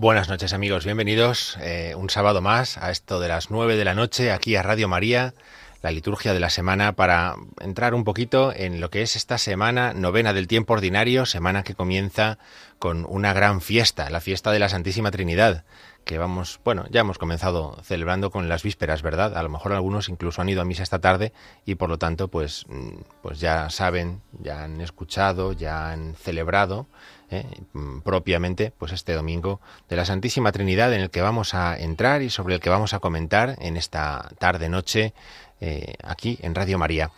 Buenas noches amigos, bienvenidos eh, un sábado más a esto de las 9 de la noche aquí a Radio María, la liturgia de la semana para entrar un poquito en lo que es esta semana novena del tiempo ordinario, semana que comienza con una gran fiesta, la fiesta de la Santísima Trinidad, que vamos, bueno, ya hemos comenzado celebrando con las vísperas, ¿verdad? A lo mejor algunos incluso han ido a misa esta tarde y por lo tanto pues, mm, pues ya saben, ya han escuchado, ya han celebrado ¿eh? Mm, propiamente pues este domingo de la Santísima Trinidad en el que vamos a entrar y sobre el que vamos a comentar en esta tarde noche eh, aquí en Radio María.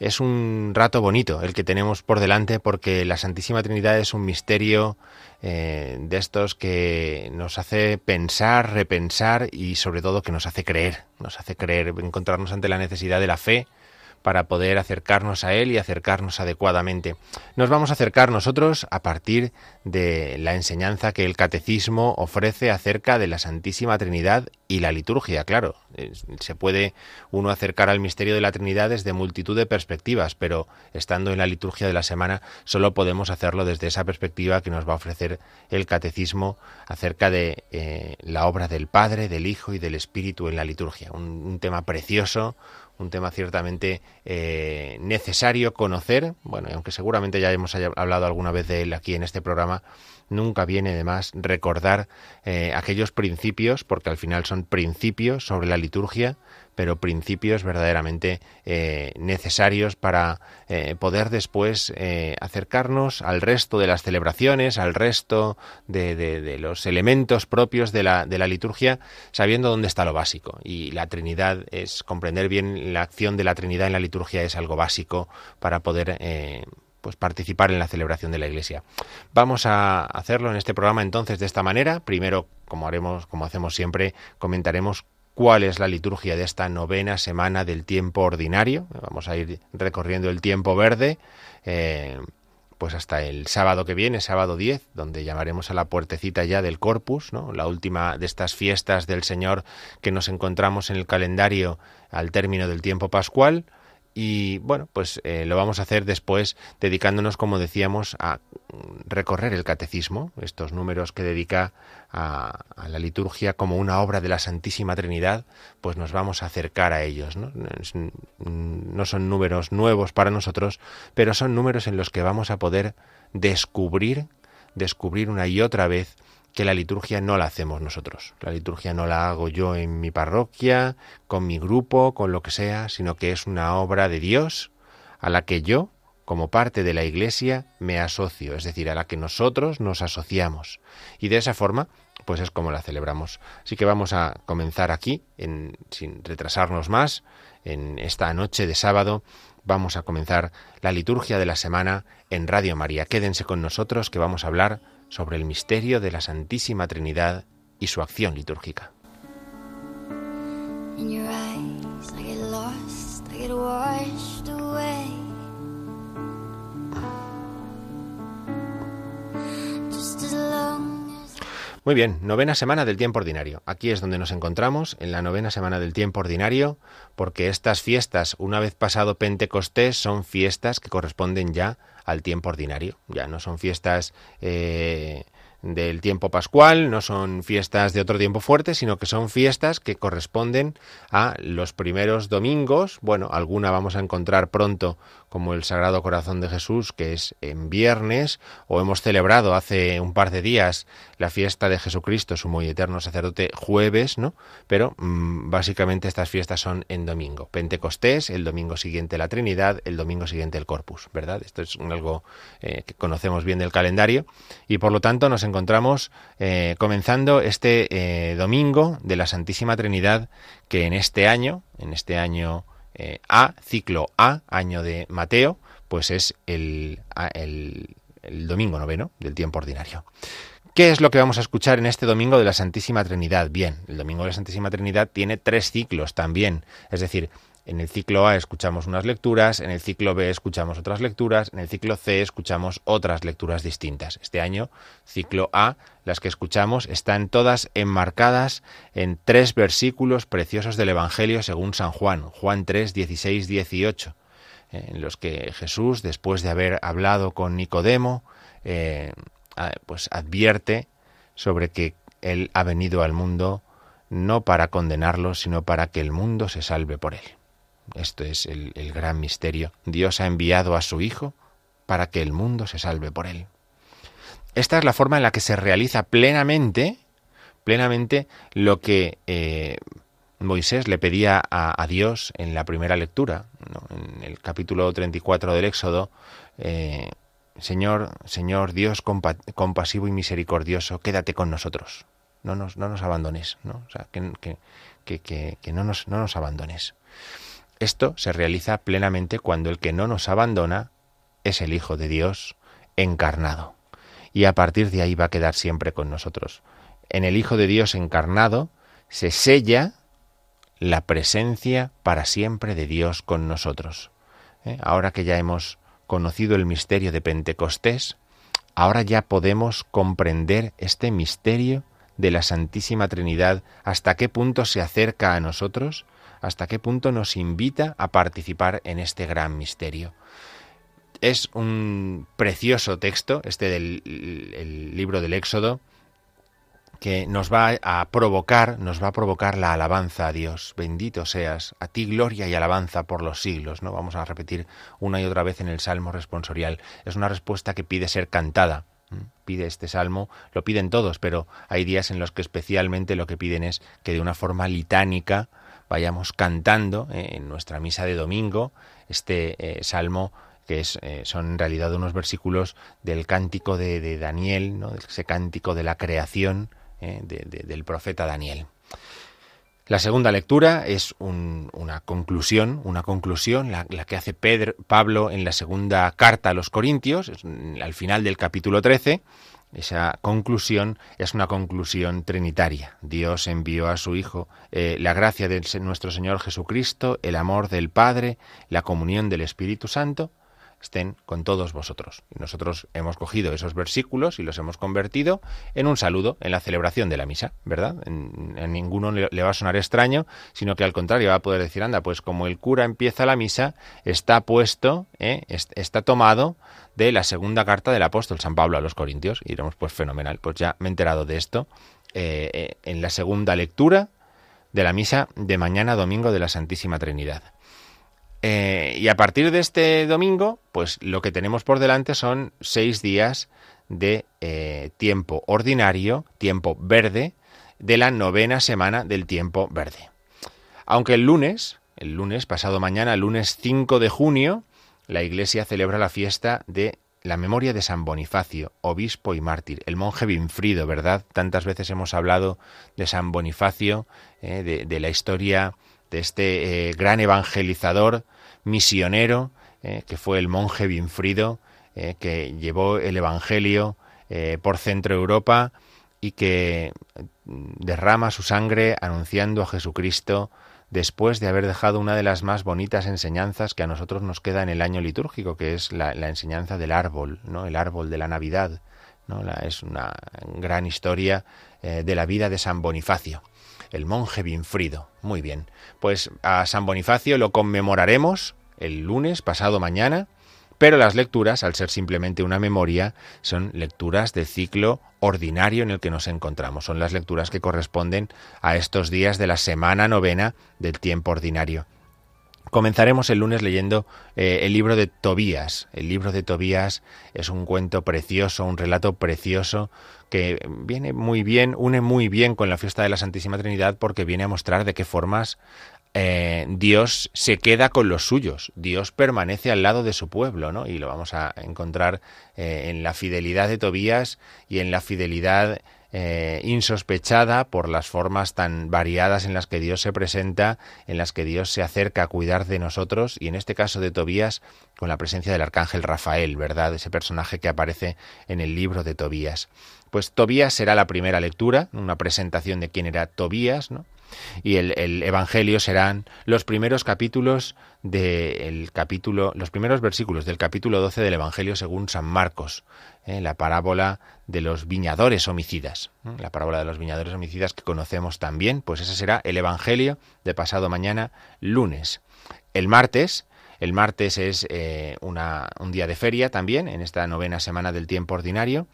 Es un rato bonito el que tenemos por delante porque la Santísima Trinidad es un misterio eh, de estos que nos hace pensar, repensar y sobre todo que nos hace creer, nos hace creer, encontrarnos ante la necesidad de la fe, para poder acercarnos a Él y acercarnos adecuadamente. Nos vamos a acercar nosotros a partir de la enseñanza que el catecismo ofrece acerca de la Santísima Trinidad y la liturgia, claro. Se puede uno acercar al misterio de la Trinidad desde multitud de perspectivas, pero estando en la liturgia de la semana solo podemos hacerlo desde esa perspectiva que nos va a ofrecer el catecismo acerca de eh, la obra del Padre, del Hijo y del Espíritu en la liturgia. un tema precioso, un tema ciertamente eh, necesario conocer, bueno, aunque seguramente ya hemos hablado alguna vez de él aquí en este programa, nunca viene de más recordar eh, aquellos principios, porque al final son principios sobre la liturgia, pero principios verdaderamente eh, necesarios para eh, poder después acercarnos al resto de las celebraciones, al resto de, los elementos propios de la, de la, liturgia, sabiendo dónde está lo básico. Y la Trinidad es comprender bien la acción de la Trinidad en la liturgia es algo básico para poder pues participar en la celebración de la Iglesia. Vamos a hacerlo en este programa entonces de esta manera. Primero, como haremos, como hacemos siempre, comentaremos cuál es la liturgia de esta novena semana del tiempo ordinario. Vamos a ir recorriendo el tiempo verde, eh, pues hasta el sábado que viene, sábado 10, donde llamaremos a la puertecita ya del Corpus, la última de estas fiestas del Señor que nos encontramos en el calendario al término del tiempo pascual. Y bueno, pues eh, lo vamos a hacer después dedicándonos, como decíamos, a recorrer el catecismo, estos números que dedica a, la liturgia como una obra de la Santísima Trinidad, pues nos vamos a acercar a ellos. ¿no? no son números nuevos para nosotros, pero son números en los que vamos a poder descubrir, descubrir una y otra vez que la liturgia no la hacemos nosotros. La liturgia no la hago yo en mi parroquia, con mi grupo, con lo que sea, sino que es una obra de Dios a la que yo, como parte de la Iglesia, me asocio, es decir, a la que nosotros nos asociamos. Y de esa forma, pues es como la celebramos. Así que vamos a comenzar aquí, en, sin retrasarnos más, en esta noche de sábado, vamos a comenzar la liturgia de la semana en Radio María. Quédense con nosotros que vamos a hablar sobre el misterio de la Santísima Trinidad y su acción litúrgica. Muy bien, novena semana del tiempo ordinario. Aquí es donde nos encontramos, en la novena semana del tiempo ordinario, porque estas fiestas, una vez pasado Pentecostés, son fiestas que corresponden ya al tiempo ordinario. Ya no son fiestas eh, del tiempo pascual, no son fiestas de otro tiempo fuerte, sino que son fiestas que corresponden a los primeros domingos. Bueno, alguna vamos a encontrar pronto como el Sagrado Corazón de Jesús, que es en viernes, o hemos celebrado hace un par de días la fiesta de Jesucristo, su muy eterno sacerdote, jueves, ¿no? Pero mm, básicamente estas fiestas son en domingo. Pentecostés, el domingo siguiente la Trinidad, el domingo siguiente el Corpus, ¿verdad? Esto es algo eh, que conocemos bien del calendario y por lo tanto nos encontramos eh, comenzando este eh, domingo de la Santísima Trinidad que en este año, en este año eh, A, ciclo A, año de Mateo, pues es el, el, el domingo noveno del tiempo ordinario. ¿Qué es lo que vamos a escuchar en este domingo de la Santísima Trinidad? Bien, el domingo de la Santísima Trinidad tiene tres ciclos también, es decir, en el ciclo A escuchamos unas lecturas, en el ciclo B escuchamos otras lecturas, en el ciclo C escuchamos otras lecturas distintas. Este año, ciclo A, las que escuchamos están todas enmarcadas en tres versículos preciosos del Evangelio según San Juan, Juan 3, 16, 18, en los que Jesús, después de haber hablado con Nicodemo, eh, pues advierte sobre que Él ha venido al mundo no para condenarlo, sino para que el mundo se salve por Él. Esto es el, el, gran misterio. Dios ha enviado a su Hijo para que el mundo se salve por él. Esta es la forma en la que se realiza plenamente, plenamente lo que eh, Moisés le pedía a, a, Dios en la primera lectura, en el capítulo 34 del Éxodo. Eh, Señor, Señor Dios compa compasivo y misericordioso, quédate con nosotros. No nos, no nos abandones, ¿no? O sea, que, que, que, que no, nos, no nos abandones. Esto se realiza plenamente cuando el que no nos abandona es el Hijo de Dios encarnado. Y a partir de ahí va a quedar siempre con nosotros. En el Hijo de Dios encarnado se sella la presencia para siempre de Dios con nosotros. ¿Eh? Ahora que ya hemos conocido el misterio de Pentecostés, ahora ya podemos comprender este misterio de la Santísima Trinidad, hasta qué punto se acerca a nosotros, hasta qué punto nos invita a participar en este gran misterio. Es un precioso texto, este del el libro del Éxodo, que nos va a provocar, nos va a provocar la alabanza a Dios. Bendito seas, a ti gloria y alabanza por los siglos, ¿no? Vamos a repetir una y otra vez en el Salmo responsorial. Es una respuesta que pide ser cantada. Pide este salmo, lo piden todos, pero hay días en los que especialmente lo que piden es que de una forma litánica vayamos cantando eh, en nuestra misa de domingo este eh, salmo que es, eh, son en realidad unos versículos del cántico de, de Daniel, ¿no? ese cántico de la creación de, de, del profeta Daniel. La segunda lectura es un, una conclusión, una conclusión, la, la, que hace Pedro, Pablo en la segunda carta a los Corintios, al final del capítulo 13. Esa conclusión es una conclusión trinitaria. Dios envió a su Hijo eh, la gracia de nuestro Señor Jesucristo, el amor del Padre, la comunión del Espíritu Santo, estén con todos vosotros. Y nosotros hemos cogido esos versículos y los hemos convertido en un saludo en la celebración de la misa, ¿verdad? En, ninguno le, le, va a sonar extraño, sino que al contrario va a poder decir, anda, pues como el cura empieza la misa, está puesto, ¿eh? está tomado de la segunda carta del apóstol San Pablo a los Corintios. Y diremos, pues fenomenal, pues ya me he enterado de esto. Eh, eh, en la segunda lectura de la misa de mañana domingo de la Santísima Trinidad. Eh, y a partir de este domingo, pues lo que tenemos por delante son seis días de eh, tiempo ordinario, tiempo verde, de la novena semana del tiempo verde. Aunque el lunes, el lunes, pasado mañana, lunes 5 de junio, la Iglesia celebra la fiesta de la memoria de San Bonifacio, obispo y mártir, el monje Binfrido, ¿verdad? Tantas veces hemos hablado de San Bonifacio, eh, de la historia de este eh, gran evangelizador, misionero, eh, que fue el monje Binfrido, eh, que llevó el Evangelio por Centro Europa y que derrama su sangre anunciando a Jesucristo después de haber dejado una de las más bonitas enseñanzas que a nosotros nos queda en el año litúrgico, que es la, la enseñanza del árbol, ¿no? el árbol de la Navidad, es una gran historia de la vida de San Bonifacio el monje Binfrido. Muy bien. Pues a San Bonifacio lo conmemoraremos el lunes pasado mañana, pero las lecturas, al ser simplemente una memoria, son lecturas del ciclo ordinario en el que nos encontramos. Son las lecturas que corresponden a estos días de la semana novena del tiempo ordinario. Comenzaremos el lunes leyendo eh, el libro de Tobías. El libro de Tobías es un cuento precioso, un relato precioso que viene muy bien, une muy bien con la fiesta de la Santísima Trinidad porque viene a mostrar de qué formas eh, Dios se queda con los suyos, Dios permanece al lado de su pueblo, ¿no? Y lo vamos a encontrar eh, en la fidelidad de Tobías y en la fidelidad eh, insospechada por las formas tan variadas en las que Dios se presenta, en las que Dios se acerca a cuidar de nosotros, y en este caso de Tobías, con la presencia del arcángel Rafael, ¿verdad? Ese personaje que aparece en el libro de Tobías. Pues Tobías será la primera lectura, una presentación de quién era Tobías, ¿no? Y el, Evangelio serán los primeros capítulos del capítulo, los primeros versículos del capítulo 12 del Evangelio según San Marcos, ¿eh? la parábola de los viñadores homicidas, ¿eh? la parábola de los viñadores homicidas que conocemos también, pues ese será el Evangelio de pasado mañana, lunes. El martes, el martes es eh, un día de feria también, en esta novena semana del tiempo ordinario,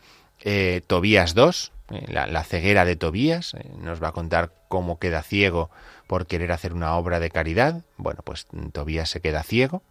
Tobías 2, eh, la, ceguera de Tobías, nos va a contar cómo queda ciego por querer hacer una obra de caridad. Bueno, pues Tobías se queda ciego.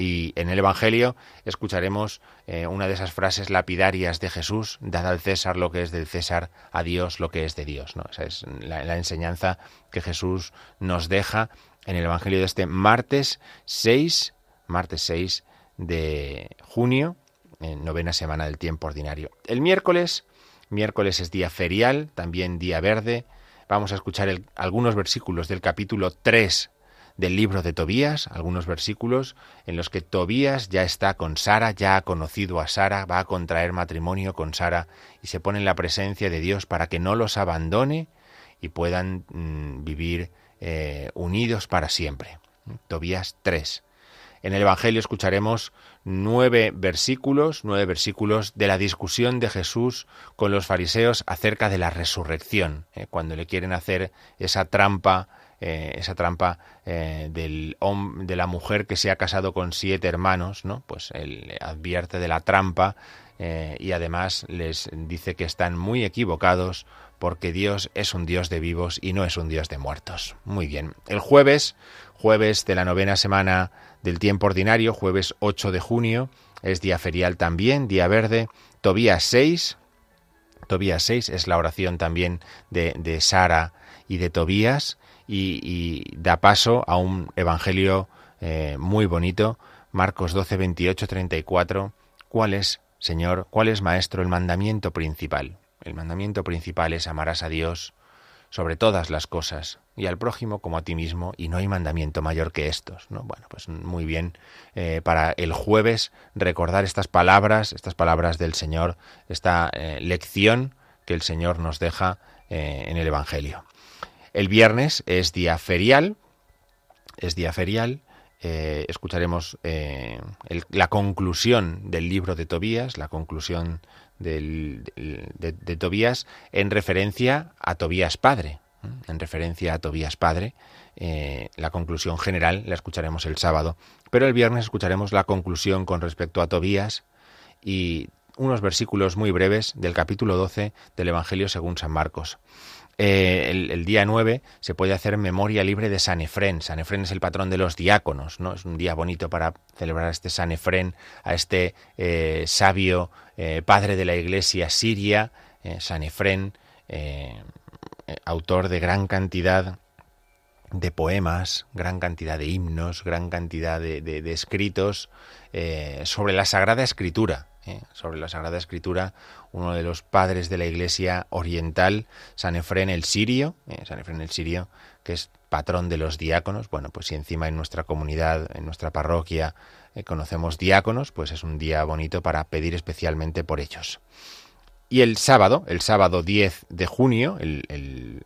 Y en el Evangelio escucharemos una de esas frases lapidarias de Jesús, dad al César lo que es del César, a Dios lo que es de Dios. ¿no? Esa es la, la enseñanza que Jesús nos deja en el Evangelio de este martes 6, martes 6 de junio en novena semana del tiempo ordinario. El miércoles, miércoles es día ferial, también día verde. Vamos a escuchar algunos versículos del capítulo 3 del libro de Tobías, algunos versículos en los que Tobías ya está con Sara, ya ha conocido a Sara, va a contraer matrimonio con Sara y se pone en la presencia de Dios para que no los abandone y puedan mm, vivir eh, unidos para siempre. Tobías 3. En el Evangelio escucharemos nueve versículos, nueve versículos de la discusión de Jesús con los fariseos acerca de la resurrección, eh, cuando le quieren hacer esa trampa, eh, esa trampa eh, del, de la mujer que se ha casado con siete hermanos, ¿no? Pues él advierte de la trampa y además les dice que están muy equivocados porque Dios es un Dios de vivos y no es un Dios de muertos. Muy bien. El jueves, jueves de la novena semana del tiempo ordinario, jueves 8 de junio, es día ferial también, día verde, Tobías 6, Tobías 6 es la oración también de, de Sara y de Tobías y, da paso a un evangelio eh, muy bonito, Marcos 12, 28, 34. ¿Cuál es, Señor, cuál es, Maestro, el mandamiento principal? El mandamiento principal es amarás a Dios sobre todas las cosas y al prójimo como a ti mismo y no hay mandamiento mayor que estos. ¿no? Bueno, pues muy bien eh, para el jueves recordar estas palabras, estas palabras del Señor, esta eh, lección que el Señor nos deja en el Evangelio. El viernes es día ferial, es día ferial. escucharemos la conclusión del libro de Tobías, la conclusión de, Tobías en referencia a Tobías padre. En referencia a Tobías padre, eh, la conclusión general la escucharemos el sábado, pero el viernes escucharemos la conclusión con respecto a Tobías y unos versículos muy breves del capítulo 12 del Evangelio según San Marcos. Eh, el, día 9 se puede hacer memoria libre de San Efrén. San Efrén es el patrón de los diáconos, ¿no? Es un día bonito para celebrar a este San Efrén, a este eh, sabio eh, padre de la iglesia siria, San Efrén, autor de gran cantidad de poemas, gran cantidad de himnos, gran cantidad de escritos sobre la Sagrada Escritura. sobre la Sagrada Escritura, uno de los padres de la Iglesia oriental, San Efrén el Sirio, ¿eh? San Efrén el Sirio, que es patrón de los diáconos. Bueno, pues si encima en nuestra comunidad, en nuestra parroquia, eh, conocemos diáconos, pues es un día bonito para pedir especialmente por ellos. Y el sábado, el sábado 10 de junio, el,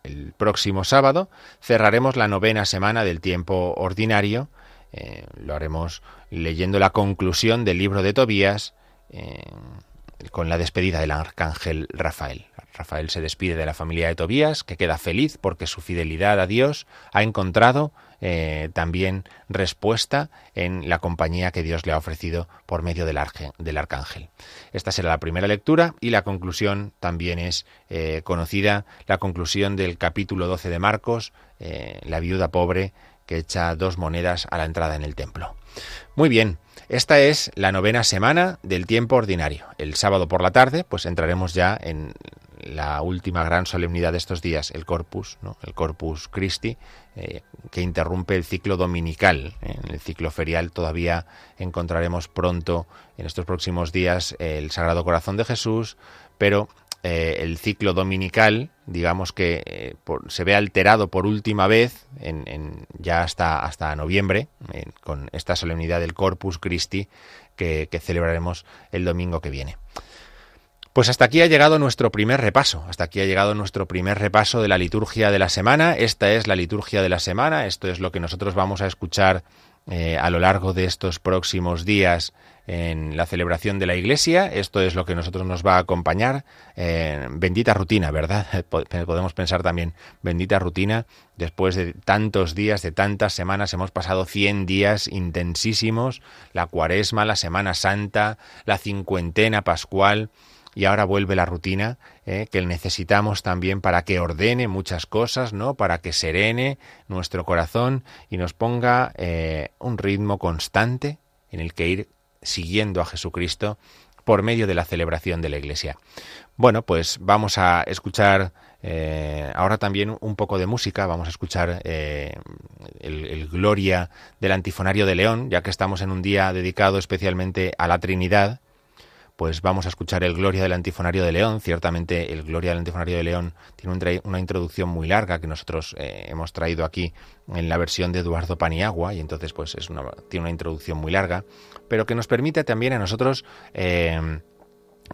el próximo sábado, cerraremos la novena semana del tiempo ordinario. lo haremos leyendo la conclusión del libro de Tobías, con la despedida del arcángel Rafael. Rafael se despide de la familia de Tobías, que queda feliz porque su fidelidad a Dios ha encontrado eh, también respuesta en la compañía que Dios le ha ofrecido por medio del, arcángel. Esta será la primera lectura y la conclusión también es eh, conocida, la conclusión del capítulo 12 de Marcos, eh, la viuda pobre que echa dos monedas a la entrada en el templo. Muy bien, esta es la novena semana del tiempo ordinario. El sábado por la tarde, pues entraremos ya en la última gran solemnidad de estos días, el Corpus, ¿no? el Corpus Christi, eh, que interrumpe el ciclo dominical. ¿eh? En el ciclo ferial todavía encontraremos pronto, en estos próximos días, el Sagrado Corazón de Jesús, pero eh, el ciclo dominical, digamos que se ve alterado por última vez, en, ya hasta, hasta noviembre, con esta solemnidad del Corpus Christi que celebraremos el domingo que viene. Pues hasta aquí ha llegado nuestro primer repaso, hasta aquí ha llegado nuestro primer repaso de la liturgia de la semana. Esta es la liturgia de la semana, esto es lo que nosotros vamos a escuchar eh, a lo largo de estos próximos días en la celebración de la Iglesia. Esto es lo que nosotros nos va a acompañar. Eh, bendita rutina, ¿verdad? Podemos pensar también, bendita rutina. Después de tantos días, de tantas semanas, hemos pasado 100 días intensísimos. La cuaresma, la Semana Santa, la cincuentena pascual y ahora vuelve la rutina ¿eh? que necesitamos también para que ordene muchas cosas, ¿no? Para que serene nuestro corazón y nos ponga eh, un ritmo constante en el que ir siguiendo a Jesucristo por medio de la celebración de la Iglesia. Bueno, pues vamos a escuchar eh, ahora también un poco de música, vamos a escuchar el, el, Gloria del Antifonario de León, ya que estamos en un día dedicado especialmente a la Trinidad, pues vamos a escuchar el Gloria del Antifonario de León. Ciertamente el Gloria del Antifonario de León tiene una introducción muy larga que nosotros eh, hemos traído aquí en la versión de Eduardo Paniagua y entonces pues es una, tiene una introducción muy larga, pero que nos permite también a nosotros eh,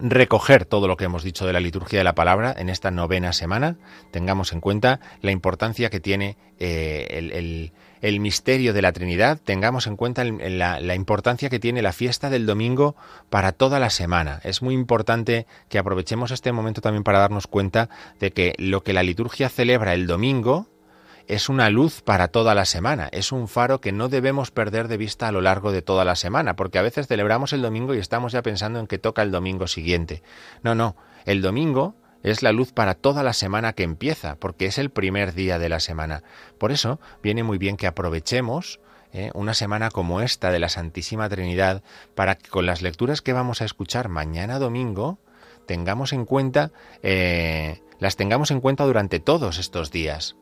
recoger todo lo que hemos dicho de la liturgia de la palabra en esta novena semana, tengamos en cuenta la importancia que tiene eh, el, el, misterio de la Trinidad, tengamos en cuenta la, la, importancia que tiene la fiesta del domingo para toda la semana. Es muy importante que aprovechemos este momento también para darnos cuenta de que lo que la liturgia celebra el domingo, es una luz para toda la semana, es un faro que no debemos perder de vista a lo largo de toda la semana, porque a veces celebramos el domingo y estamos ya pensando en que toca el domingo siguiente. No, no, el domingo es la luz para toda la semana que empieza, porque es el primer día de la semana. Por eso viene muy bien que aprovechemos ¿eh? una semana como esta de la Santísima Trinidad para que con las lecturas que vamos a escuchar mañana domingo tengamos en cuenta, eh, las tengamos en cuenta durante todos estos días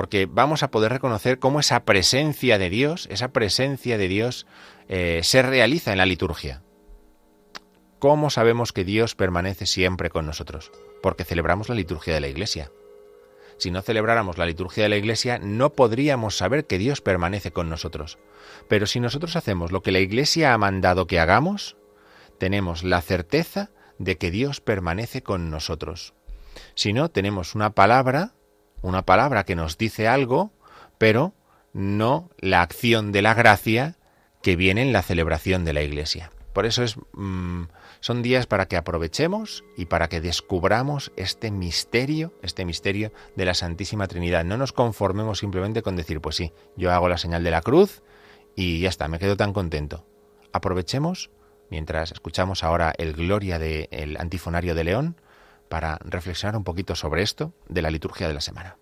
porque vamos a poder reconocer cómo esa presencia de Dios, esa presencia de Dios eh, se realiza en la liturgia. ¿Cómo sabemos que Dios permanece siempre con nosotros? Porque celebramos la liturgia de la Iglesia. Si no celebráramos la liturgia de la Iglesia, no podríamos saber que Dios permanece con nosotros. Pero si nosotros hacemos lo que la Iglesia ha mandado que hagamos, tenemos la certeza de que Dios permanece con nosotros. Si no, tenemos una palabra una palabra que nos dice algo, pero no la acción de la gracia que viene en la celebración de la Iglesia. Por eso es, mm, son días para que aprovechemos y para que descubramos este misterio, este misterio de la Santísima Trinidad. No nos conformemos simplemente con decir, pues sí, yo hago la señal de la cruz y ya está, me quedo tan contento. Aprovechemos, mientras escuchamos ahora el Gloria del Antifonario de León, para reflexionar un poquito sobre esto de la liturgia de la semana.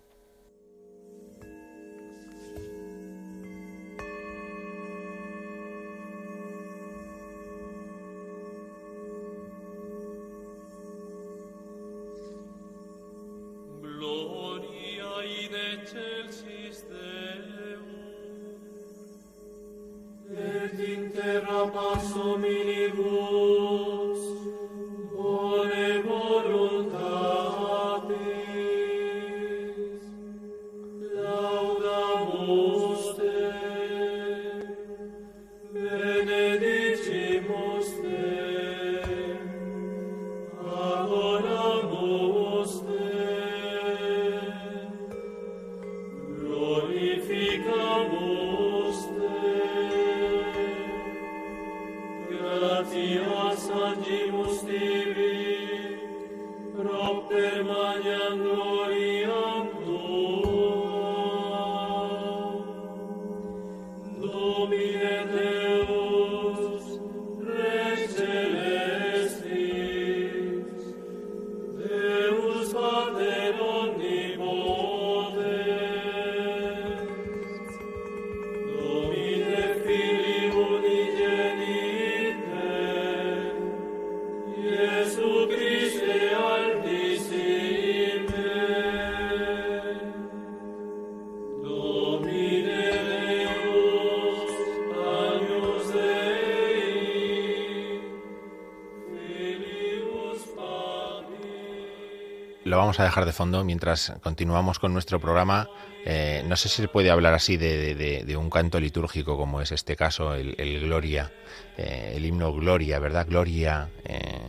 Vamos a dejar de fondo mientras continuamos con nuestro programa. Eh, no sé si se puede hablar así de, un canto litúrgico como es este caso, el, Gloria, eh, el himno Gloria, ¿verdad? Gloria eh,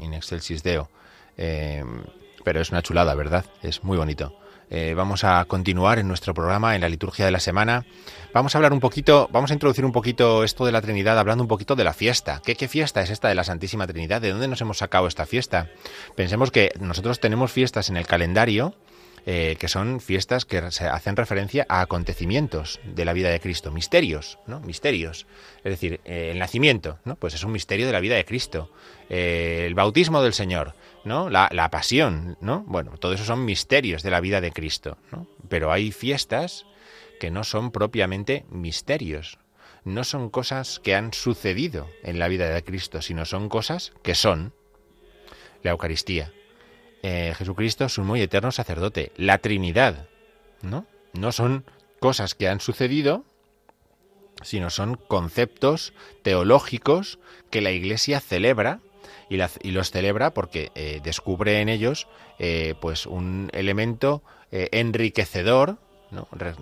in excelsis Deo. pero es una chulada, ¿verdad? Es muy bonito. Vamos a continuar en nuestro programa, en la liturgia de la semana. Vamos a hablar un poquito, vamos a introducir un poquito esto de la Trinidad, hablando un poquito de la fiesta. ¿Qué, fiesta es esta de la Santísima Trinidad? ¿De dónde nos hemos sacado esta fiesta? Pensemos que nosotros tenemos fiestas en el calendario, eh, que son fiestas que se hacen referencia a acontecimientos de la vida de Cristo, misterios, ¿no? Misterios. Es decir, eh, el nacimiento, ¿no? Pues es un misterio de la vida de Cristo. Eh, el bautismo del Señor, ¿no? La, pasión, ¿no? Bueno, todo eso son misterios de la vida de Cristo. Pero hay fiestas que no son propiamente misterios, no son cosas que han sucedido en la vida de Cristo, sino son cosas que son. La Eucaristía. Eh, Jesucristo, su muy eterno sacerdote. La Trinidad. ¿No? No son cosas que han sucedido, sino son conceptos teológicos que la Iglesia celebra y, los celebra porque eh, descubre en ellos eh, pues un elemento enriquecedor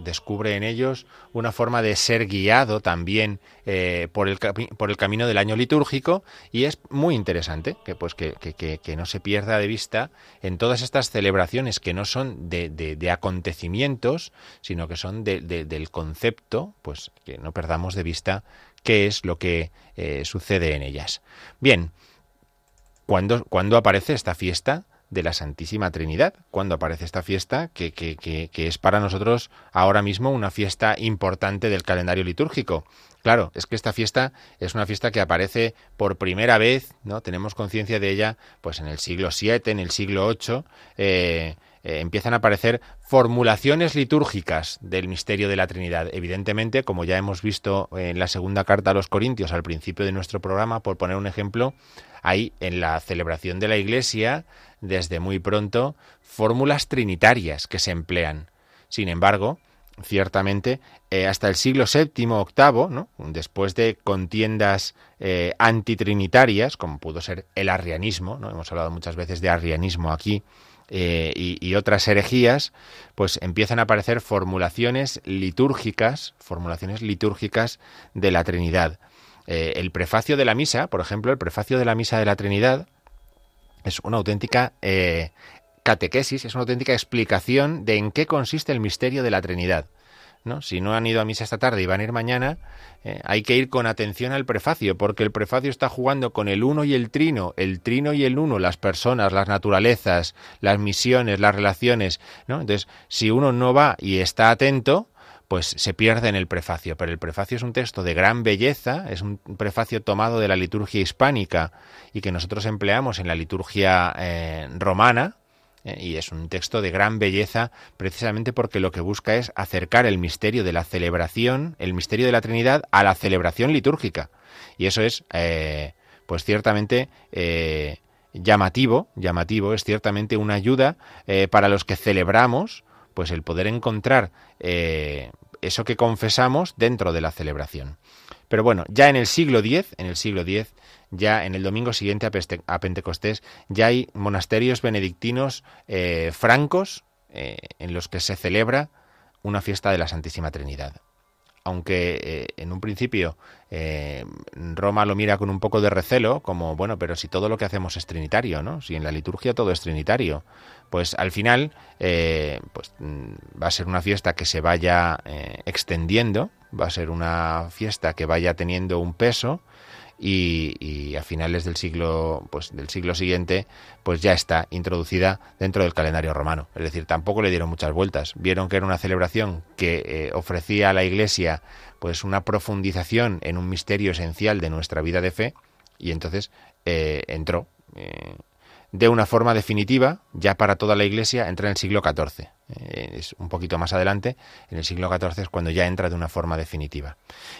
Descubre en ellos una forma de ser guiado también eh, por, el, por el camino del año litúrgico y es muy interesante que, pues, que, no se pierda de vista en todas estas celebraciones que no son de, acontecimientos, sino que son del concepto, pues que no perdamos de vista qué es lo que eh, sucede en ellas. Bien, ¿cuándo, ¿cuándo aparece esta fiesta? de la Santísima Trinidad, cuando aparece esta fiesta, que, es para nosotros ahora mismo una fiesta importante del calendario litúrgico. Claro, es que esta fiesta es una fiesta que aparece por primera vez, ¿no? Tenemos conciencia de ella, pues en el siglo VII, en el siglo VIII, eh, eh, empiezan a aparecer formulaciones litúrgicas del misterio de la Trinidad. Evidentemente, como ya hemos visto en la segunda carta a los Corintios al principio de nuestro programa, por poner un ejemplo, hay en la celebración de la Iglesia, desde muy pronto, fórmulas trinitarias que se emplean. Sin embargo, ciertamente, eh, hasta el siglo VII, VIII, después de contiendas eh, antitrinitarias, como pudo ser el arrianismo, ¿no? hemos hablado muchas veces de arrianismo aquí, eh, y, otras herejías, pues empiezan a aparecer formulaciones litúrgicas, formulaciones litúrgicas de la Trinidad. Eh, el prefacio de la misa, por ejemplo, el prefacio de la misa de la Trinidad, es una auténtica eh, catequesis, es una auténtica explicación de en qué consiste el misterio de la Trinidad. ¿No? Si no han ido a misa esta tarde y van a ir mañana, eh, hay que ir con atención al prefacio, porque el prefacio está jugando con el uno y el trino, el trino y el uno, las personas, las naturalezas, las misiones, las relaciones. ¿no? Entonces, si uno no va y está atento, pues se pierde en el prefacio. Pero el prefacio es un texto de gran belleza, es un prefacio tomado de la liturgia hispánica y que nosotros empleamos en la liturgia eh, romana, y es un texto de gran belleza precisamente porque lo que busca es acercar el misterio de la celebración, el misterio de la Trinidad, a la celebración litúrgica. Y eso es, eh, pues ciertamente, llamativo, llamativo, es ciertamente una ayuda para los que celebramos, pues el poder encontrar eso que confesamos dentro de la celebración. Pero bueno, ya en el siglo X, en el siglo X, ya en el domingo siguiente a, Pentecostés, ya hay monasterios benedictinos eh, francos eh, en los que se celebra una fiesta de la Santísima Trinidad aunque eh, en un principio Roma lo mira con un poco de recelo, como, bueno, pero si todo lo que hacemos es trinitario, ¿no? Si en la liturgia todo es trinitario, pues al final pues, mm, va a ser una fiesta que se vaya extendiendo, va a ser una fiesta que vaya teniendo un peso, y, a finales del siglo pues del siglo siguiente pues ya está introducida dentro del calendario romano. Es decir tampoco le dieron muchas vueltas. Vieron que era una celebración que eh, ofrecía a la Iglesia pues una profundización en un misterio esencial de nuestra vida de fe y entonces eh, entró eh, de una forma definitiva, ya para toda la Iglesia, entra en el siglo XIV. Eh, es un poquito más adelante, en el siglo XIV es cuando ya entra de una forma definitiva.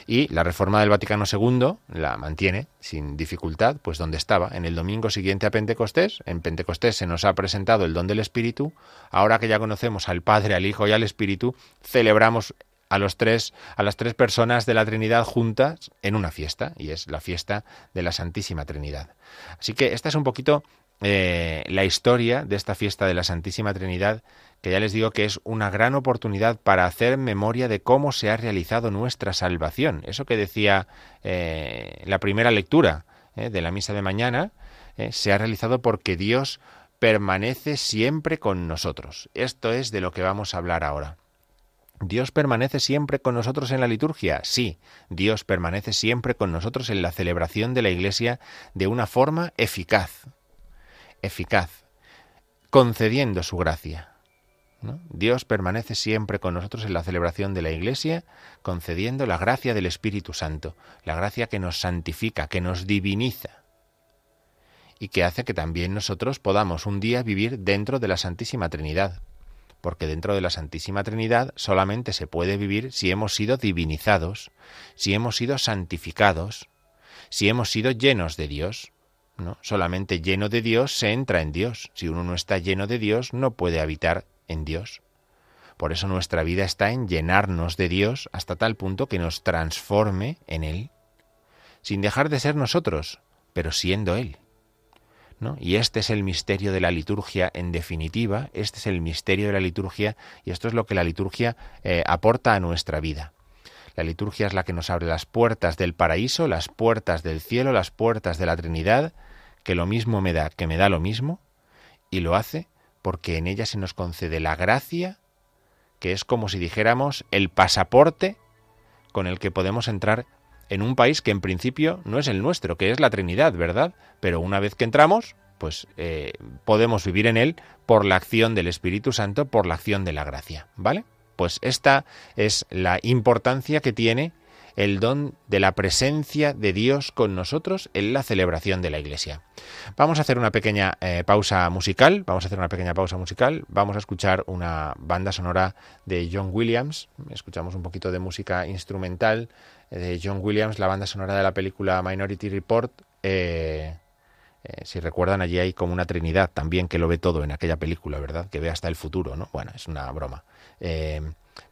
Y la reforma del Vaticano II la mantiene sin dificultad, pues donde estaba, en el domingo siguiente a Pentecostés. En Pentecostés se nos ha presentado el don del Espíritu. Ahora que ya conocemos al Padre, al Hijo y al Espíritu, celebramos a los tres, a las tres personas de la Trinidad juntas en una fiesta, y es la fiesta de la Santísima Trinidad. Así que esta es un poquito eh, la historia de esta fiesta de la Santísima Trinidad, que ya les digo que es una gran oportunidad para hacer memoria de cómo se ha realizado nuestra salvación. Eso que decía eh, la primera lectura eh, de la misa de mañana, se ha realizado porque Dios permanece siempre con nosotros. Esto es de lo que vamos a hablar ahora. ¿Dios permanece siempre con nosotros en la liturgia? Sí, Dios permanece siempre con nosotros en la celebración de la Iglesia de una forma eficaz, eficaz, concediendo su gracia. Dios permanece siempre con nosotros en la celebración de la Iglesia, concediendo la gracia del Espíritu Santo, la gracia que nos santifica, que nos diviniza y que hace que también nosotros podamos un día vivir dentro de la Santísima Trinidad, porque dentro de la Santísima Trinidad solamente se puede vivir si hemos sido divinizados, si hemos sido santificados, si hemos sido llenos de Dios. ¿No? Solamente lleno de Dios se entra en Dios. Si uno no está lleno de Dios, no puede habitar en Dios. Por eso nuestra vida está en llenarnos de Dios hasta tal punto que nos transforme en Él, sin dejar de ser nosotros, pero siendo Él. Y este es el misterio de la liturgia en definitiva, este es el misterio de la liturgia y esto es lo que la liturgia eh, aporta a nuestra vida. La liturgia es la que nos abre las puertas del paraíso, las puertas del cielo, las puertas de la Trinidad, que lo mismo me da, que me da lo mismo, y lo hace porque en ella se nos concede la gracia, que es como si dijéramos el pasaporte con el que podemos entrar en un país que en principio no es el nuestro, que es la Trinidad, ¿verdad? Pero una vez que entramos, pues eh, podemos vivir en él por la acción del Espíritu Santo, por la acción de la gracia, ¿vale? Pues esta es la importancia que tiene el don de la presencia de Dios con nosotros en la celebración de la Iglesia. Vamos a hacer una pequeña eh, pausa musical, vamos a hacer una pequeña pausa musical, vamos a escuchar una banda sonora de John Williams, escuchamos un poquito de música instrumental de John Williams, la banda sonora de la película Minority Report. Eh, eh, si recuerdan, allí hay como una trinidad también que lo ve todo en aquella película, ¿verdad? Que ve hasta el futuro, ¿no? Bueno, es una broma. Eh,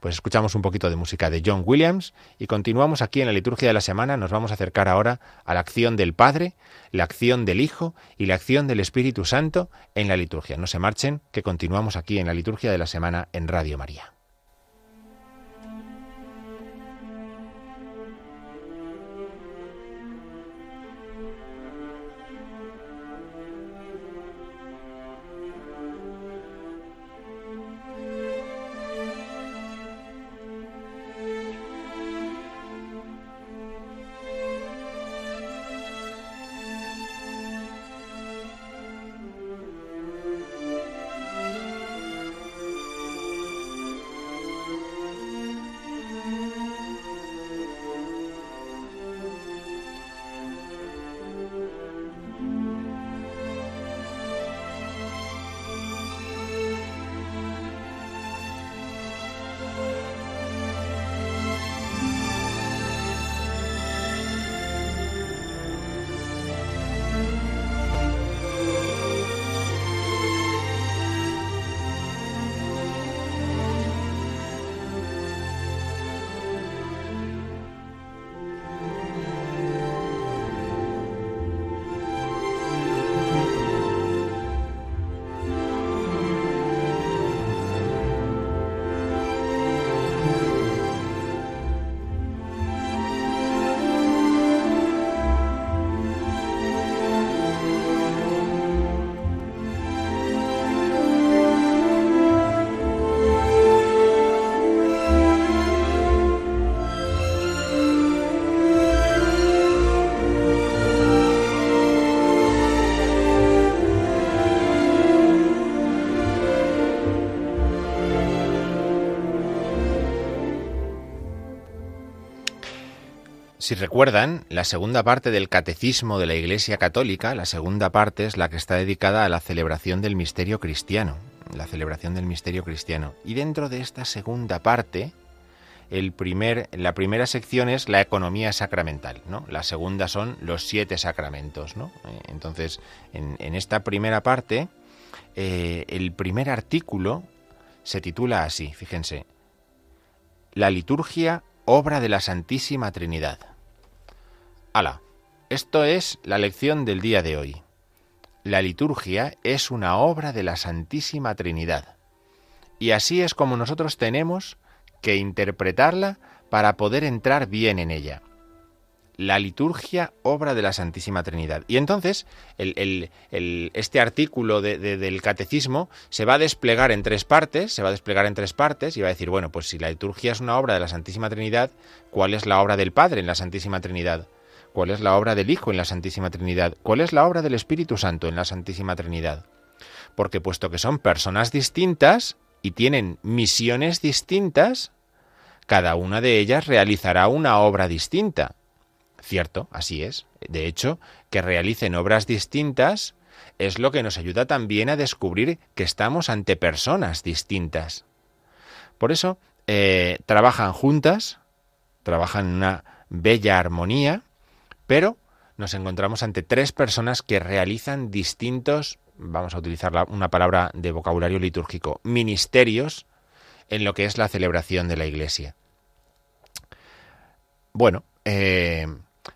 pues escuchamos un poquito de música de John Williams y continuamos aquí en la liturgia de la semana. Nos vamos a acercar ahora a la acción del Padre, la acción del Hijo y la acción del Espíritu Santo en la liturgia. No se marchen, que continuamos aquí en la liturgia de la semana en Radio María. Si recuerdan, la segunda parte del Catecismo de la Iglesia Católica, la segunda parte es la que está dedicada a la celebración del misterio cristiano, la celebración del misterio cristiano. Y dentro de esta segunda parte, el primer, la primera sección es la economía sacramental, ¿no? La segunda son los siete sacramentos, ¿no? Eh, entonces, en, esta primera parte, eh, el primer artículo se titula así, fíjense, La liturgia, obra de la Santísima Trinidad. Hala, esto es la lección del día de hoy. la liturgia es una obra de la Santísima Trinidad. Y así es como nosotros tenemos que interpretarla para poder entrar bien en ella la liturgia, obra de la Santísima Trinidad. Y entonces, este artículo del catecismo se va a desplegar en tres partes, se va a desplegar en tres partes y va a decir, bueno, pues si la liturgia es una obra de la Santísima Trinidad, ¿cuál es la obra del Padre en la Santísima Trinidad? ¿Cuál es la obra del Hijo en la Santísima Trinidad? ¿Cuál es la obra del Espíritu Santo en la Santísima Trinidad? Porque puesto que son personas distintas y tienen misiones distintas, cada una de ellas realizará una obra distinta. Cierto, así es. De hecho, que realicen obras distintas es lo que nos ayuda también a descubrir que estamos ante personas distintas. Por eso, eh, trabajan juntas, trabajan en una bella armonía, pero nos encontramos ante tres personas que realizan distintos, vamos a utilizar una palabra de vocabulario litúrgico, ministerios en lo que es la celebración de la Iglesia. Bueno, eh,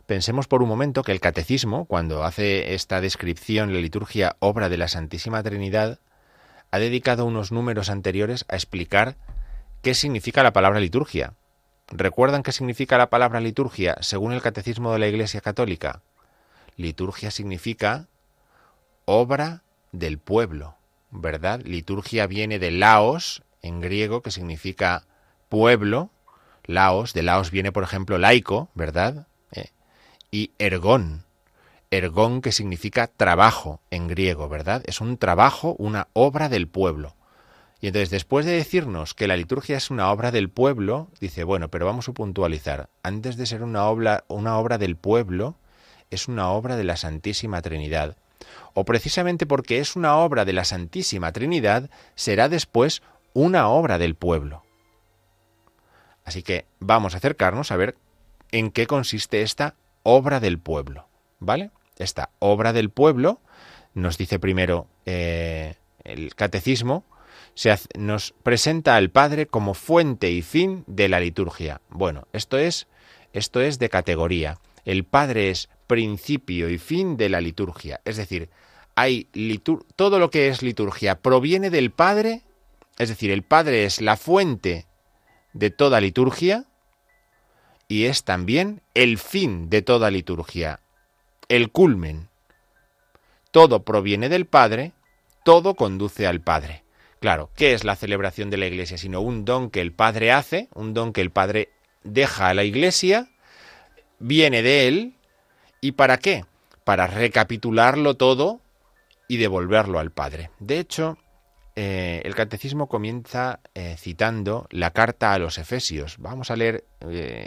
Pensemos por un momento que el catecismo, cuando hace esta descripción, la liturgia obra de la Santísima Trinidad, ha dedicado unos números anteriores a explicar qué significa la palabra liturgia. ¿Recuerdan qué significa la palabra liturgia según el catecismo de la Iglesia Católica? Liturgia significa obra del pueblo, ¿verdad? Liturgia viene de laos, en griego, que significa pueblo. Laos, de laos viene, por ejemplo, laico, ¿verdad? y ergón. Ergón que significa trabajo en griego, ¿verdad? Es un trabajo, una obra del pueblo. Y entonces, después de decirnos que la liturgia es una obra del pueblo, dice, bueno, pero vamos a puntualizar. Antes de ser una obra, una obra del pueblo, es una obra de la Santísima Trinidad. O precisamente porque es una obra de la Santísima Trinidad, será después una obra del pueblo. Así que vamos a acercarnos a ver en qué consiste esta obra del pueblo. ¿Vale? Esta obra del pueblo, nos dice primero eh, el catecismo, nos presenta al Padre como fuente y fin de la liturgia. Bueno, esto es, esto es de categoría. El Padre es principio y fin de la liturgia. Es decir, hay todo lo que es liturgia proviene del Padre, es decir, el Padre es la fuente de toda liturgia, y es también el fin de toda liturgia, el culmen. Todo proviene del Padre, todo conduce al Padre. Claro, ¿qué es la celebración de la Iglesia? Sino un don que el Padre hace, un don que el Padre deja a la Iglesia, viene de Él, ¿y para qué? Para recapitularlo todo y devolverlo al Padre. De hecho, eh, el catecismo comienza eh, citando la carta a los Efesios. Vamos a leer eh,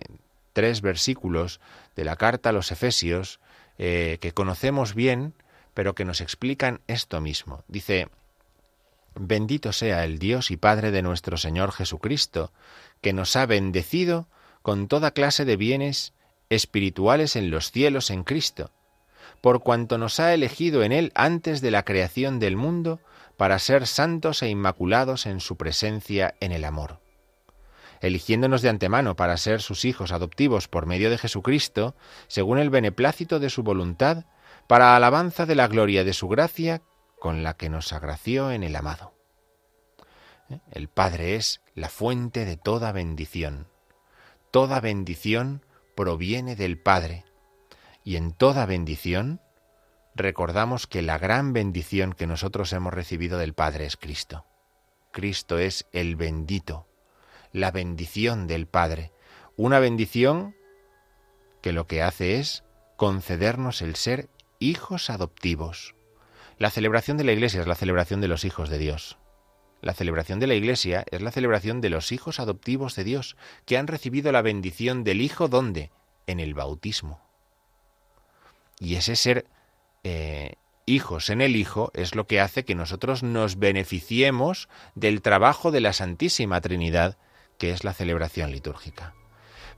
tres versículos de la carta a los Efesios que conocemos bien, pero que nos explican esto mismo. Dice, Bendito sea el Dios y Padre de nuestro Señor Jesucristo, que nos ha bendecido con toda clase de bienes espirituales en los cielos en Cristo, por cuanto nos ha elegido en Él antes de la creación del mundo, para ser santos e inmaculados en su presencia en el amor. Eligiéndonos de antemano para ser sus hijos adoptivos por medio de Jesucristo, según el beneplácito de su voluntad, para alabanza de la gloria de su gracia, con la que nos agració en el amado. ¿Eh? El Padre es la fuente de toda bendición. Toda bendición proviene del Padre. Y en toda bendición recordamos que la gran bendición que nosotros hemos recibido del Padre es Cristo. Cristo es el bendito, la bendición del Padre. Una bendición que lo que hace es concedernos el ser hijos adoptivos. La celebración de la Iglesia es la celebración de los hijos de Dios. La celebración de la Iglesia es la celebración de los hijos adoptivos de Dios, que han recibido la bendición del Hijo ¿dónde? En el bautismo. Y ese ser eh, hijos en el Hijo es lo que hace que nosotros nos beneficiemos del trabajo de la Santísima Trinidad que es la celebración litúrgica.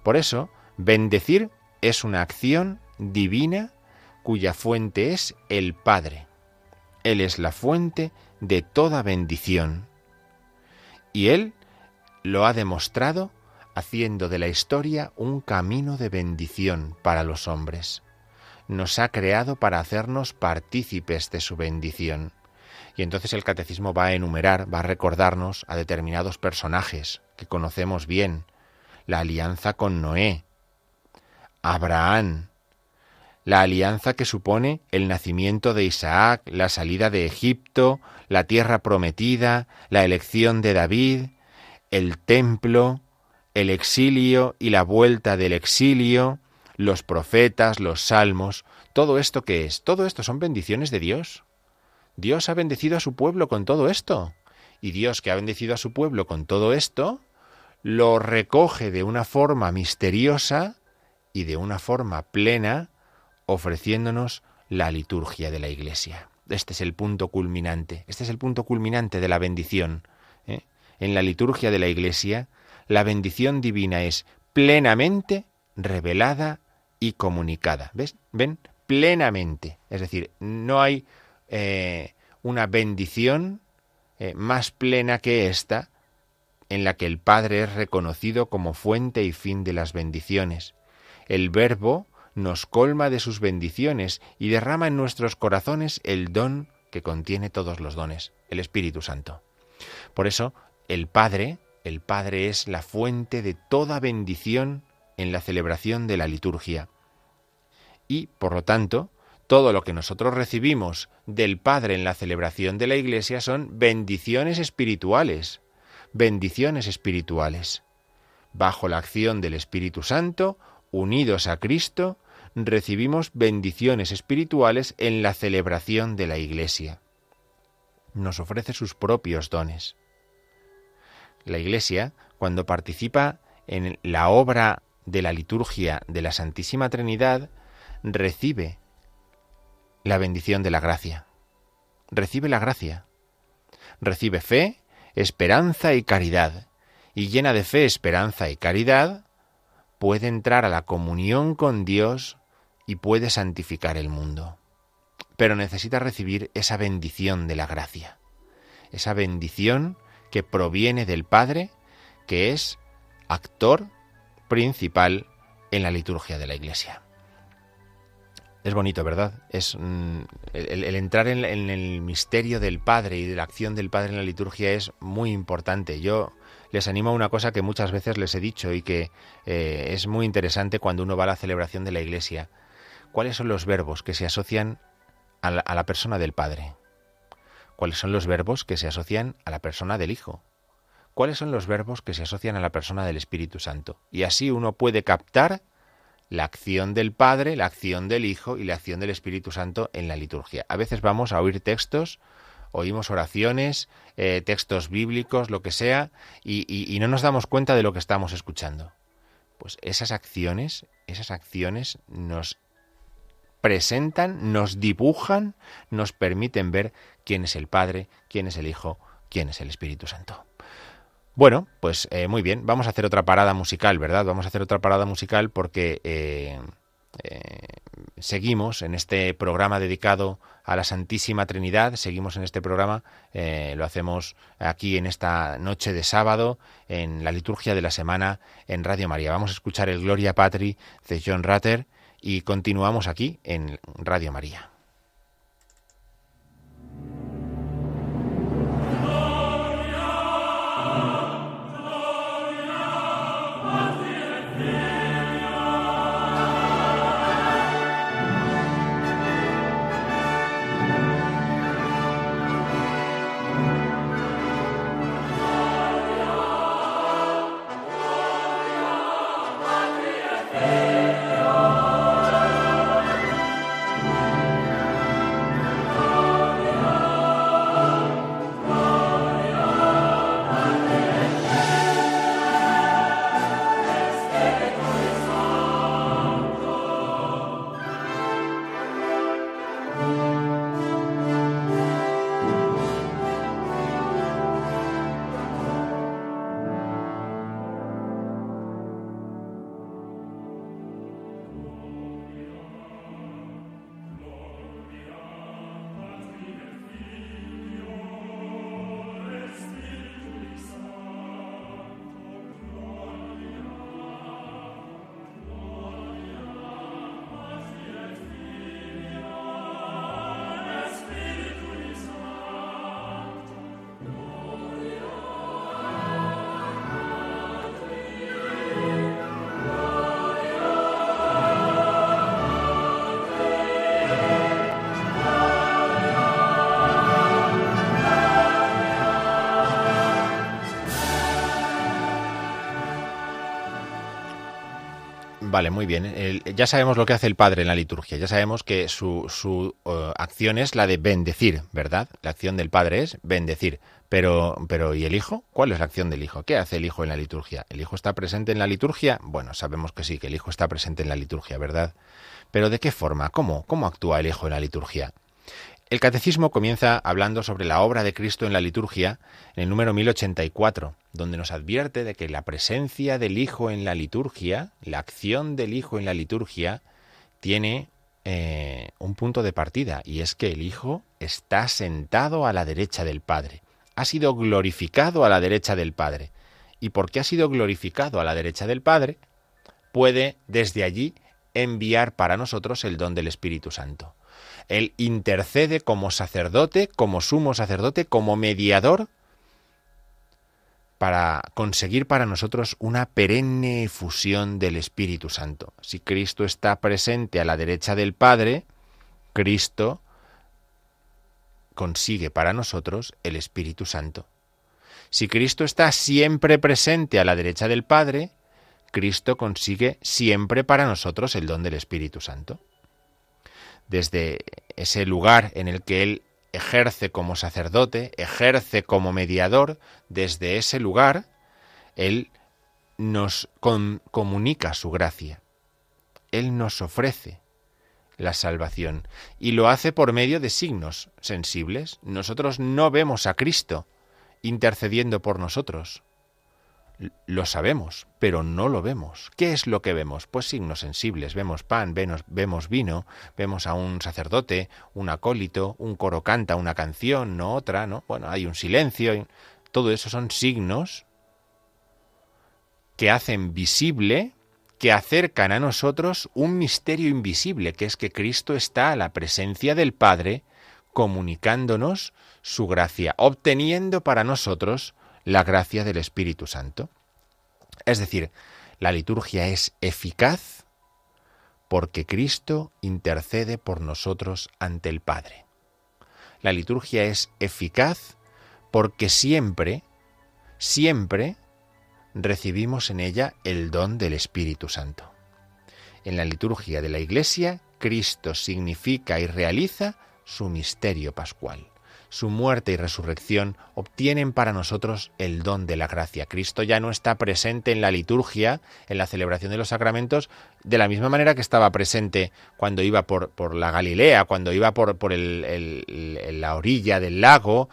Por eso, bendecir es una acción divina cuya fuente es el Padre. Él es la fuente de toda bendición. Y Él lo ha demostrado haciendo de la historia un camino de bendición para los hombres. nos ha creado para hacernos partícipes de su bendición. Y entonces el catecismo va a enumerar, va a recordarnos a determinados personajes que conocemos bien. La alianza con Noé, Abraham, la alianza que supone el nacimiento de Isaac, la salida de Egipto, la tierra prometida, la elección de David, el templo, el exilio y la vuelta del exilio, los profetas, los salmos, todo esto que es, todo esto son bendiciones de Dios. Dios ha bendecido a su pueblo con todo esto. Y Dios que ha bendecido a su pueblo con todo esto, lo recoge de una forma misteriosa y de una forma plena, ofreciéndonos la liturgia de la Iglesia. Este es el punto culminante, este es el punto culminante de la bendición. ¿eh? En la liturgia de la Iglesia, la bendición divina es plenamente revelada y comunicada. ¿Ves? ¿Ven? Plenamente. Es decir, no hay eh, una bendición eh, más plena que esta, en la que el Padre es reconocido como fuente y fin de las bendiciones. El Verbo nos colma de sus bendiciones y derrama en nuestros corazones el don que contiene todos los dones, el Espíritu Santo. Por eso, el Padre, el Padre es la fuente de toda bendición en la celebración de la liturgia. Y, por lo tanto, todo lo que nosotros recibimos del Padre en la celebración de la Iglesia son bendiciones espirituales, bendiciones espirituales. Bajo la acción del Espíritu Santo, unidos a Cristo, recibimos bendiciones espirituales en la celebración de la Iglesia. Nos ofrece sus propios dones. La Iglesia, cuando participa en la obra de la liturgia de la Santísima Trinidad, recibe la bendición de la gracia. Recibe la gracia. Recibe fe, esperanza y caridad. Y llena de fe, esperanza y caridad, puede entrar a la comunión con Dios y puede santificar el mundo. Pero necesita recibir esa bendición de la gracia. Esa bendición que proviene del Padre, que es actor principal en la liturgia de la Iglesia. Es bonito, ¿verdad? Es mm, el, entrar en, el misterio del Padre y de la acción del Padre en la liturgia es muy importante. Yo les animo a una cosa que muchas veces les he dicho y que eh, es muy interesante cuando uno va a la celebración de la Iglesia. ¿Cuáles son los verbos que se asocian a la persona del Padre? ¿Cuáles son los verbos que se asocian a la persona del Hijo? cuáles son los verbos que se asocian a la persona del Espíritu Santo. Y así uno puede captar la acción del Padre, la acción del Hijo y la acción del Espíritu Santo en la liturgia. A veces vamos a oír textos, oímos oraciones, eh, textos bíblicos, lo que sea, y, y no nos damos cuenta de lo que estamos escuchando. Pues esas acciones, esas acciones nos presentan, nos dibujan, nos permiten ver quién es el Padre, quién es el Hijo, quién es el Espíritu Santo. Bueno, pues eh, muy bien, vamos a hacer otra parada musical, ¿verdad? Vamos a hacer otra parada musical porque eh, eh, seguimos en este programa dedicado a la Santísima Trinidad, seguimos en este programa, lo hacemos aquí en esta noche de sábado, en la liturgia de la semana en Radio María. Vamos a escuchar el Gloria Patri de John Rutter y continuamos aquí en Radio María. Vale, muy bien. ya sabemos lo que hace el Padre en la liturgia. Ya sabemos que su, su eh, acción es la de bendecir, ¿verdad? La acción del Padre es bendecir. Pero, pero, ¿y el Hijo? ¿Cuál es la acción del Hijo? ¿Qué hace el Hijo en la liturgia? ¿El Hijo está presente en la liturgia? Bueno, sabemos que sí, que el Hijo está presente en la liturgia, ¿verdad? Pero ¿de qué forma? ¿Cómo? ¿Cómo actúa el Hijo en la liturgia? El catecismo comienza hablando sobre la obra de Cristo en la liturgia en el número 1084, donde nos advierte de que la presencia del Hijo en la liturgia, la acción del Hijo en la liturgia, tiene eh, un punto de partida, y es que el Hijo está sentado a la derecha del Padre, ha sido glorificado a la derecha del Padre, y porque ha sido glorificado a la derecha del Padre, puede desde allí enviar para nosotros el don del Espíritu Santo. Él intercede como sacerdote, como sumo sacerdote, como mediador para conseguir para nosotros una perenne efusión del Espíritu Santo. Si Cristo está presente a la derecha del Padre, Cristo consigue para nosotros el Espíritu Santo. Si Cristo está siempre presente a la derecha del Padre, Cristo consigue siempre para nosotros el don del Espíritu Santo desde ese lugar en el que Él ejerce como sacerdote, ejerce como mediador, desde ese lugar, Él nos comunica su gracia. Él nos ofrece la salvación y lo hace por medio de signos sensibles. Nosotros no vemos a Cristo intercediendo por nosotros lo sabemos, pero no lo vemos. ¿Qué es lo que vemos? Pues signos sensibles. Vemos pan, vemos, vino, vemos a un sacerdote, un acólito, un coro canta una canción, no otra, ¿no? Bueno, hay un silencio. Todo eso son signos que hacen visible, que acercan a nosotros un misterio invisible, que es que Cristo está a la presencia del Padre, comunicándonos su gracia, obteniendo para nosotros la gracia del Espíritu Santo. Es decir, la liturgia es eficaz porque Cristo intercede por nosotros ante el Padre. La liturgia es eficaz porque siempre, siempre recibimos en ella el don del Espíritu Santo. En la liturgia de la Iglesia, Cristo significa y realiza su misterio pascual su muerte y resurrección obtienen para nosotros el don de la gracia. Cristo ya no está presente en la liturgia, en la celebración de los sacramentos, de la misma manera que estaba presente cuando iba por, por la Galilea, cuando iba por, por el, la orilla del lago.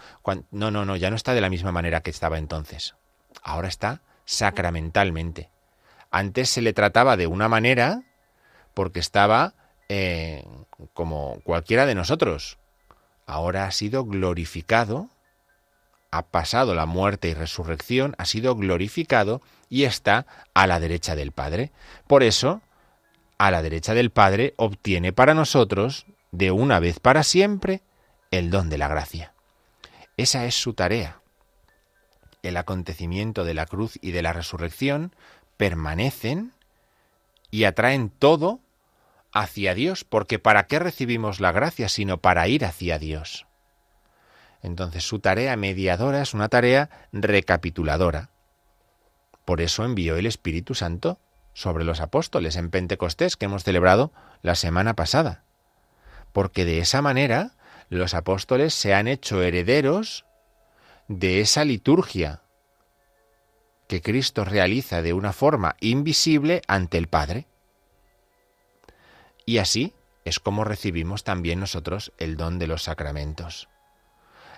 no, no, no, ya no está de la misma manera que estaba entonces. Ahora está sacramentalmente. Antes se le trataba de una manera porque estaba eh, como cualquiera de nosotros, ahora ha sido glorificado, ha pasado la muerte y resurrección, ha sido glorificado y está a la derecha del Padre. Por eso, a la derecha del Padre obtiene para nosotros, de una vez para siempre, el don de la gracia. Esa es su tarea. El acontecimiento de la cruz y de la resurrección permanecen y atraen todo hacia Dios, porque ¿para qué recibimos la gracia sino para ir hacia Dios? Entonces su tarea mediadora es una tarea recapituladora. Por eso envió el Espíritu Santo sobre los apóstoles en Pentecostés que hemos celebrado la semana pasada. Porque de esa manera los apóstoles se han hecho herederos de esa liturgia que Cristo realiza de una forma invisible ante el Padre. Y así es como recibimos también nosotros el don de los sacramentos.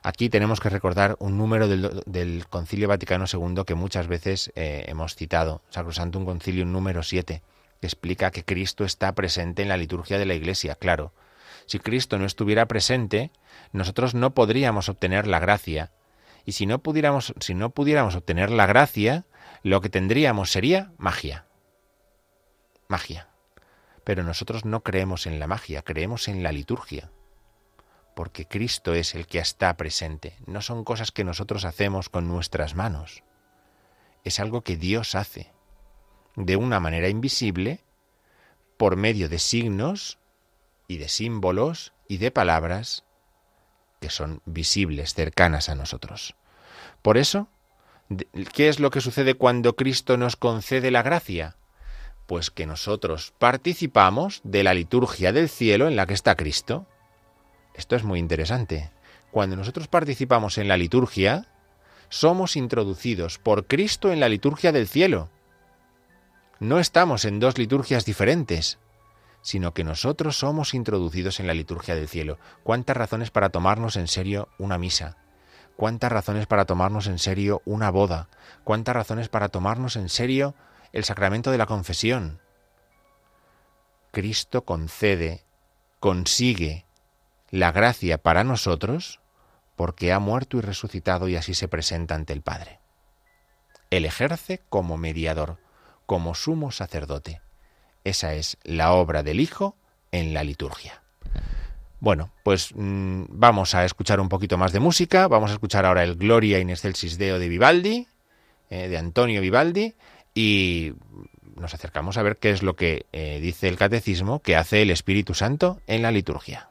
Aquí tenemos que recordar un número del, Concilio Vaticano II que muchas veces eh, hemos citado, Sacrosantum Concilium número 7, que explica que Cristo está presente en la liturgia de la Iglesia. Claro, si Cristo no estuviera presente, nosotros no podríamos obtener la gracia. Y si no pudiéramos, si no pudiéramos obtener la gracia, lo que tendríamos sería magia. Magia. Pero nosotros no creemos en la magia, creemos en la liturgia. Porque Cristo es el que está presente. No son cosas que nosotros hacemos con nuestras manos. Es algo que Dios hace. De una manera invisible, por medio de signos y de símbolos y de palabras que son visibles, cercanas a nosotros. Por eso, ¿qué es lo que sucede cuando Cristo nos concede la gracia? Pues que nosotros participamos de la liturgia del cielo en la que está Cristo. Esto es muy interesante. Cuando nosotros participamos en la liturgia, somos introducidos por Cristo en la liturgia del cielo. No estamos en dos liturgias diferentes, sino que nosotros somos introducidos en la liturgia del cielo. ¿Cuántas razones para tomarnos en serio una misa? ¿Cuántas razones para tomarnos en serio una boda? ¿Cuántas razones para tomarnos en serio el sacramento de la confesión? Cristo concede, consigue la gracia para nosotros porque ha muerto y resucitado y así se presenta ante el Padre. Él ejerce como mediador, como sumo sacerdote. Esa es la obra del Hijo en la liturgia. Bueno, pues mm, vamos a escuchar un poquito más de música. Vamos a escuchar ahora el Gloria in excelsis Deo de Vivaldi, eh, de Antonio Vivaldi, y nos acercamos a ver qué es lo que eh, dice el catecismo que hace el Espíritu Santo en la liturgia.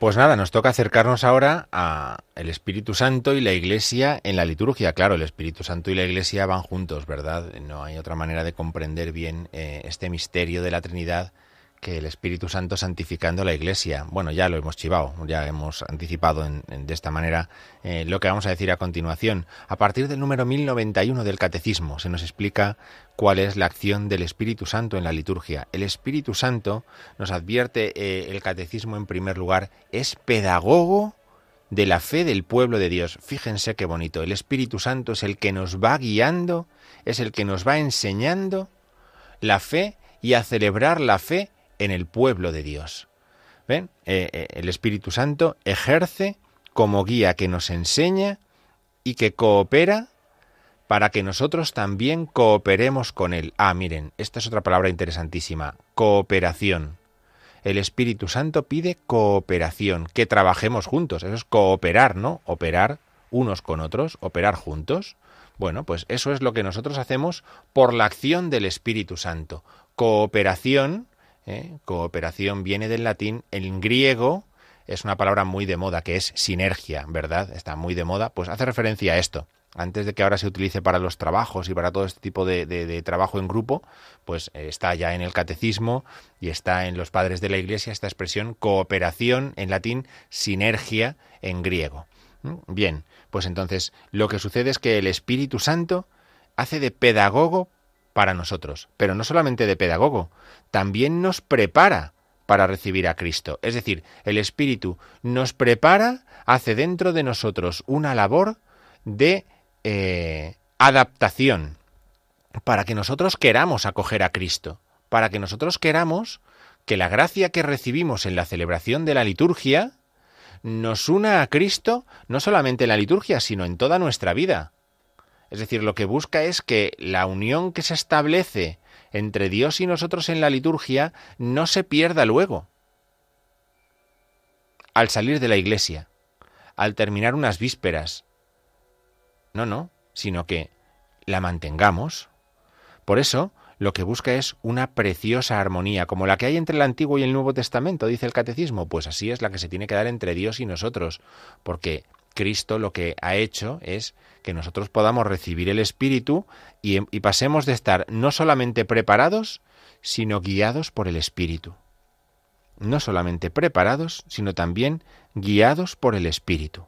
Pues nada, nos toca acercarnos ahora a el Espíritu Santo y la Iglesia en la liturgia. Claro, el Espíritu Santo y la Iglesia van juntos, ¿verdad? No hay otra manera de comprender bien eh, este misterio de la Trinidad que el Espíritu Santo santificando la Iglesia. Bueno, ya lo hemos chivado, ya hemos anticipado de esta manera eh, lo que vamos a decir a continuación. A partir del número 1091 del Catecismo se nos explica cuál es la acción del Espíritu Santo en la liturgia. El Espíritu Santo, nos advierte eh, el Catecismo en primer lugar, es pedagogo de la fe del pueblo de Dios. Fíjense qué bonito. El Espíritu Santo es el que nos va guiando, es el que nos va enseñando la fe y a celebrar la fe en el pueblo de Dios. ¿Ven? Eh, eh, el Espíritu Santo ejerce como guía que nos enseña y que coopera para que nosotros también cooperemos con Él. Ah, miren, esta es otra palabra interesantísima, cooperación. El Espíritu Santo pide cooperación, que trabajemos juntos, eso es cooperar, ¿no? Operar unos con otros, operar juntos. Bueno, pues eso es lo que nosotros hacemos por la acción del Espíritu Santo. Cooperación ¿eh? Cooperación viene del latín, en griego es una palabra muy de moda, que es sinergia, ¿verdad? Está muy de moda, pues hace referencia a esto. Antes de que ahora se utilice para los trabajos y para todo este tipo de, trabajo en grupo, pues eh, está ya en el catecismo y está en los padres de la Iglesia esta expresión cooperación en latín, sinergia en griego. ¿Mm? Bien, pues entonces lo que sucede es que el Espíritu Santo hace de pedagogo para nosotros, pero no solamente de pedagogo, también nos prepara para recibir a Cristo. Es decir, el Espíritu nos prepara, hace dentro de nosotros una labor de eh, adaptación para que nosotros queramos acoger a Cristo, para que nosotros queramos que la gracia que recibimos en la celebración de la liturgia nos una a Cristo no solamente en la liturgia, sino en toda nuestra vida. Es decir, lo que busca es que la unión que se establece entre Dios y nosotros en la liturgia no se pierda luego. Al salir de la iglesia, al terminar unas vísperas. No, no, sino que la mantengamos. Por eso, lo que busca es una preciosa armonía, como la que hay entre el Antiguo y el Nuevo Testamento, dice el Catecismo. Pues así es la que se tiene que dar entre Dios y nosotros, porque Cristo lo que ha hecho es que nosotros podamos recibir el Espíritu y, y pasemos de estar no solamente preparados, sino guiados por el Espíritu. No solamente preparados, sino también guiados por el Espíritu.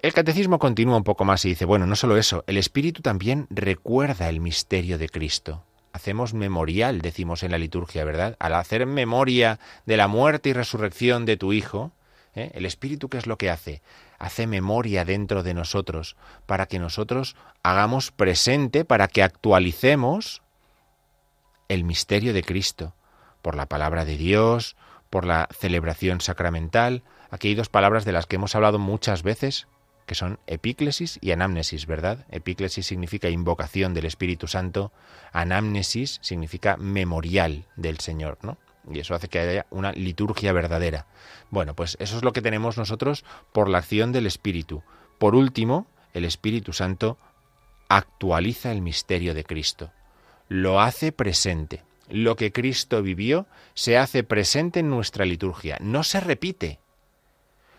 El catecismo continúa un poco más y dice, bueno, no solo eso, el Espíritu también recuerda el misterio de Cristo. Hacemos memorial, decimos en la liturgia, ¿verdad? Al hacer memoria de la muerte y resurrección de tu Hijo, ¿eh? el Espíritu, ¿qué es lo que hace? Hace memoria dentro de nosotros, para que nosotros hagamos presente, para que actualicemos el misterio de Cristo, por la palabra de Dios, por la celebración sacramental. Aquí hay dos palabras de las que hemos hablado muchas veces, que son epíclesis y anamnesis, ¿verdad? Epíclesis significa invocación del Espíritu Santo, anamnesis significa memorial del Señor, ¿no? Y eso hace que haya una liturgia verdadera. Bueno, pues eso es lo que tenemos nosotros por la acción del Espíritu. Por último, el Espíritu Santo actualiza el misterio de Cristo, lo hace presente. Lo que Cristo vivió se hace presente en nuestra liturgia, no se repite,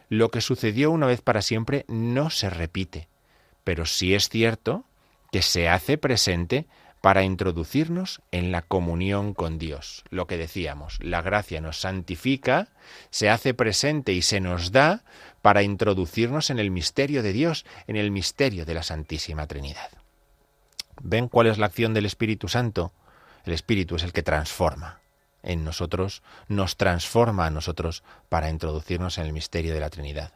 lo que sucedió una vez para siempre no se repite, pero sí es cierto que se hace presente para introducirnos en la comunión con Dios. Lo que decíamos, la gracia nos santifica, se hace presente y se nos da para introducirnos en el misterio de Dios, en el misterio de la Santísima Trinidad. ¿Ven cuál es la acción del Espíritu Santo? El Espíritu es el que transforma en nosotros, nos transforma a nosotros para introducirnos en el misterio de la Trinidad.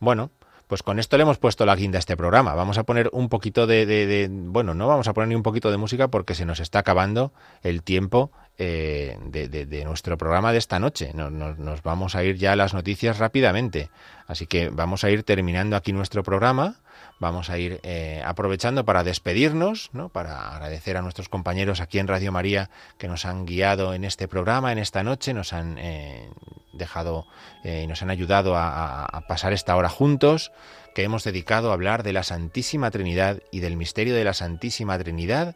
Bueno, pues con esto le hemos puesto la guinda a este programa. Vamos a poner un poquito de, bueno, no vamos a poner ni un poquito de música porque se nos está acabando el tiempo eh, de, nuestro programa de esta noche. nos vamos a ir ya a las noticias rápidamente. Así que vamos a ir terminando aquí nuestro programa vamos a ir eh, aprovechando para despedirnos, ¿no? para agradecer a nuestros compañeros aquí en Radio María que nos han guiado en este programa, en esta noche, nos han eh, dejado y nos han ayudado a, a, pasar esta hora juntos, que hemos dedicado a hablar de la Santísima Trinidad y del misterio de la Santísima Trinidad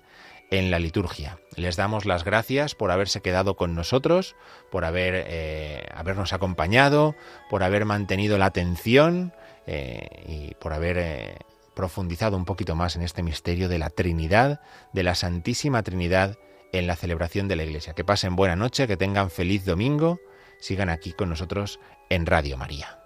en la liturgia. Les damos las gracias por haberse quedado con nosotros, por haber, habernos acompañado, por haber mantenido la atención y por haber profundizado un poquito más en este misterio de la Trinidad, de la Santísima Trinidad en la celebración de la Iglesia. Que pasen buena noche, que tengan feliz domingo, sigan aquí con nosotros en Radio María.